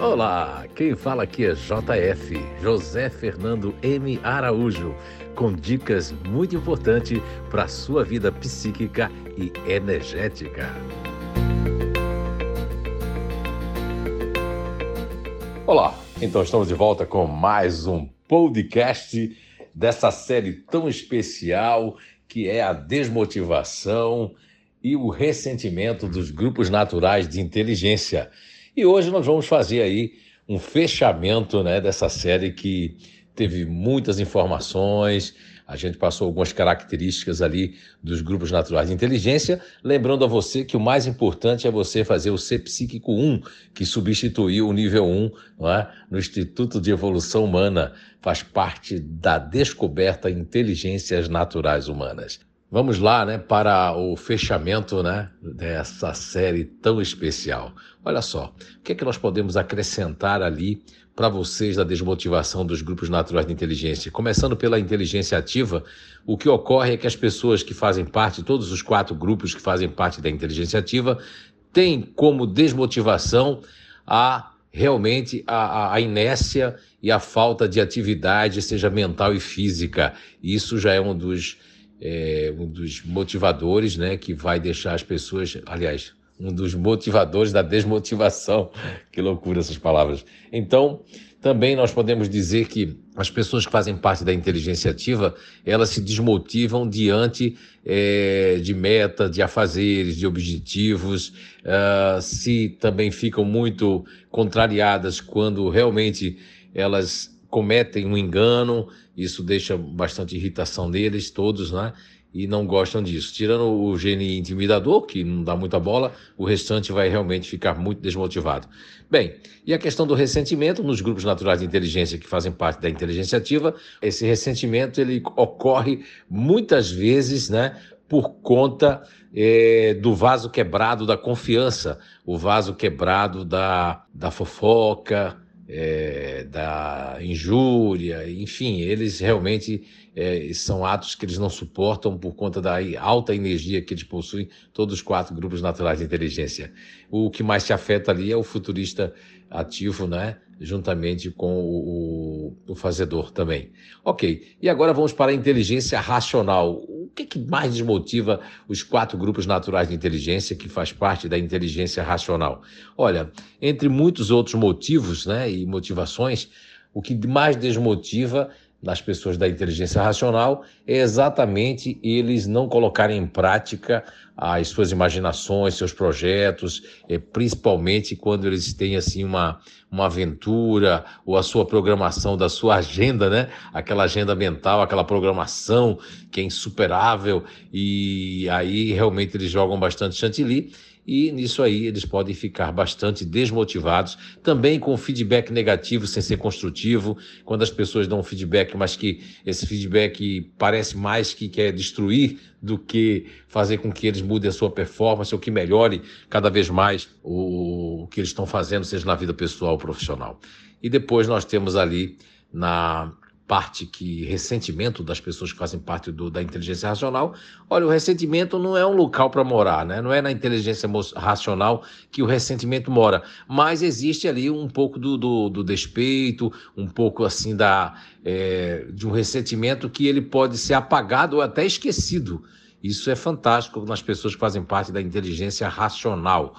Olá, quem fala aqui é JF, José Fernando M. Araújo, com dicas muito importantes para a sua vida psíquica e energética. Olá, então estamos de volta com mais um podcast dessa série tão especial que é a desmotivação e o ressentimento dos grupos naturais de inteligência. E hoje nós vamos fazer aí um fechamento né, dessa série que teve muitas informações, a gente passou algumas características ali dos grupos naturais de inteligência, lembrando a você que o mais importante é você fazer o Ser Psíquico 1, que substituiu o nível 1 não é? no Instituto de Evolução Humana, faz parte da descoberta inteligências naturais humanas. Vamos lá, né, para o fechamento, né, dessa série tão especial. Olha só, o que é que nós podemos acrescentar ali para vocês da desmotivação dos grupos naturais de inteligência? Começando pela inteligência ativa, o que ocorre é que as pessoas que fazem parte, todos os quatro grupos que fazem parte da inteligência ativa, têm como desmotivação a realmente a, a, inércia e a falta de atividade, seja mental e física. Isso já é um dos é, um dos motivadores, né, que vai deixar as pessoas, aliás, um dos motivadores da desmotivação. Que loucura essas palavras. Então, também nós podemos dizer que as pessoas que fazem parte da inteligência ativa, elas se desmotivam diante é, de meta, de afazeres, de objetivos, uh, se também ficam muito contrariadas quando realmente elas cometem um engano, isso deixa bastante irritação neles, todos, né? E não gostam disso. Tirando o gene intimidador, que não dá muita bola, o restante vai realmente ficar muito desmotivado. Bem, e a questão do ressentimento nos grupos naturais de inteligência que fazem parte da inteligência ativa, esse ressentimento ele ocorre muitas vezes, né, por conta é, do vaso quebrado da confiança, o vaso quebrado da, da fofoca, é, da injúria, enfim, eles realmente é, são atos que eles não suportam por conta da alta energia que eles possuem, todos os quatro grupos naturais de inteligência. O que mais se afeta ali é o futurista ativo, né? juntamente com o, o, o, fazedor também. Ok, e agora vamos para a inteligência racional. O que, que mais desmotiva os quatro grupos naturais de inteligência que faz parte da inteligência racional? Olha, entre muitos outros motivos né, e motivações, o que mais desmotiva nas pessoas da inteligência racional é exatamente eles não colocarem em prática as suas imaginações, seus projetos, é, principalmente quando eles têm assim uma, uma aventura ou a sua programação da sua agenda, né? Aquela agenda mental, aquela programação que é insuperável e aí realmente eles jogam bastante chantilly e nisso aí eles podem ficar bastante desmotivados, também com feedback negativo sem ser construtivo, quando as pessoas dão um feedback, mas que esse feedback parece mais que quer destruir do que fazer com que eles mudem a sua performance ou que melhore cada vez mais o, o que eles estão fazendo, seja na vida pessoal ou profissional. E depois nós temos ali na parte que ressentimento das pessoas que fazem parte do, da inteligência racional. Olha, o ressentimento não é um local para morar, né? Não é na inteligência racional que o ressentimento mora, mas existe ali um pouco do, do, do despeito, um pouco assim da é, de um ressentimento que ele pode ser apagado ou até esquecido. Isso é fantástico nas pessoas que fazem parte da inteligência racional.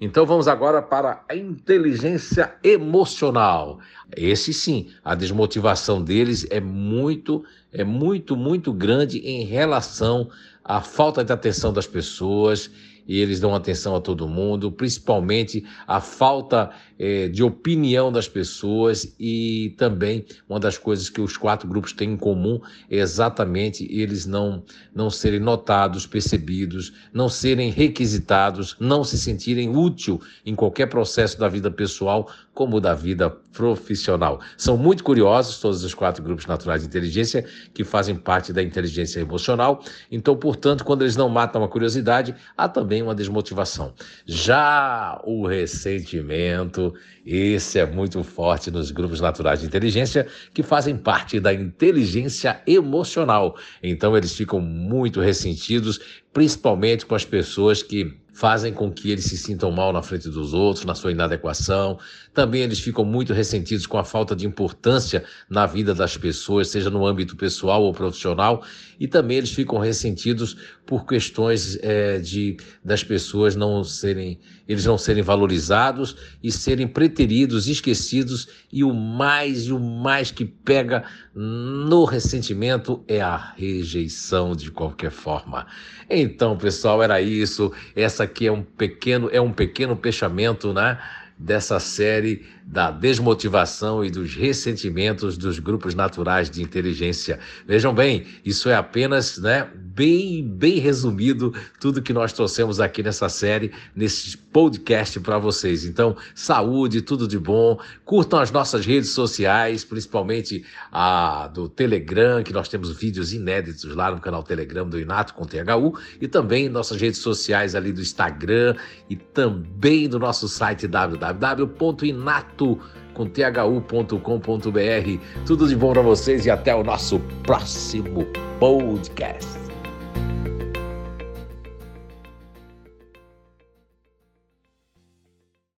Então vamos agora para a inteligência emocional. Esse sim, a desmotivação deles é muito, é muito, muito grande em relação à falta de atenção das pessoas e eles dão atenção a todo mundo, principalmente a falta é, de opinião das pessoas e também uma das coisas que os quatro grupos têm em comum é exatamente eles não, não serem notados, percebidos, não serem requisitados, não se sentirem útil em qualquer processo da vida pessoal como da vida profissional. São muito curiosos todos os quatro grupos naturais de inteligência que fazem parte da inteligência emocional. Então, portanto, quando eles não matam a curiosidade, há também uma desmotivação. Já o ressentimento esse é muito forte nos grupos naturais de inteligência que fazem parte da inteligência emocional. Então eles ficam muito ressentidos, principalmente com as pessoas que fazem com que eles se sintam mal na frente dos outros, na sua inadequação. Também eles ficam muito ressentidos com a falta de importância na vida das pessoas, seja no âmbito pessoal ou profissional. E também eles ficam ressentidos por questões é, de das pessoas não serem, eles não serem valorizados e serem preteridos, esquecidos. E o mais e o mais que pega no ressentimento é a rejeição de qualquer forma. Então, pessoal, era isso. Essa aqui é um pequeno, é um pequeno fechamento, né? dessa série da desmotivação e dos ressentimentos dos grupos naturais de inteligência. Vejam bem, isso é apenas, né, bem, bem resumido tudo que nós trouxemos aqui nessa série, nesse podcast para vocês. Então, saúde, tudo de bom. Curtam as nossas redes sociais, principalmente a do Telegram, que nós temos vídeos inéditos lá no canal Telegram do Inato com THU e também nossas redes sociais ali do Instagram e também do nosso site www.inato.com.br. Tudo de bom para vocês e até o nosso próximo podcast.